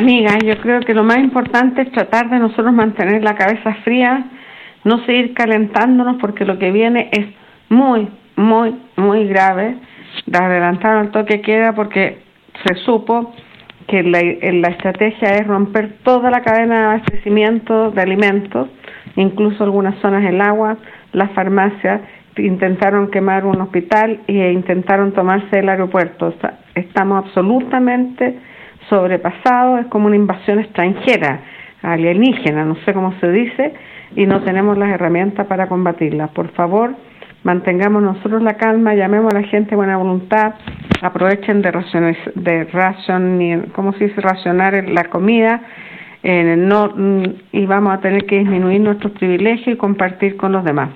Amiga, yo creo que lo más importante es tratar de nosotros mantener la cabeza fría, no seguir calentándonos porque lo que viene es muy, muy, muy grave. Adelantaron el toque queda porque se supo que la, la estrategia es romper toda la cadena de abastecimiento de alimentos, incluso algunas zonas del agua, las farmacias, intentaron quemar un hospital e intentaron tomarse el aeropuerto. estamos absolutamente sobrepasados, es como una invasión extranjera, alienígena, no sé cómo se dice, y no tenemos las herramientas para combatirla. Por favor, mantengamos nosotros la calma, llamemos a la gente buena voluntad, aprovechen de racionar, de ¿cómo se dice? racionar la comida, no, mm, y vamos a tener que disminuir nuestros privilegios y compartir con los demás.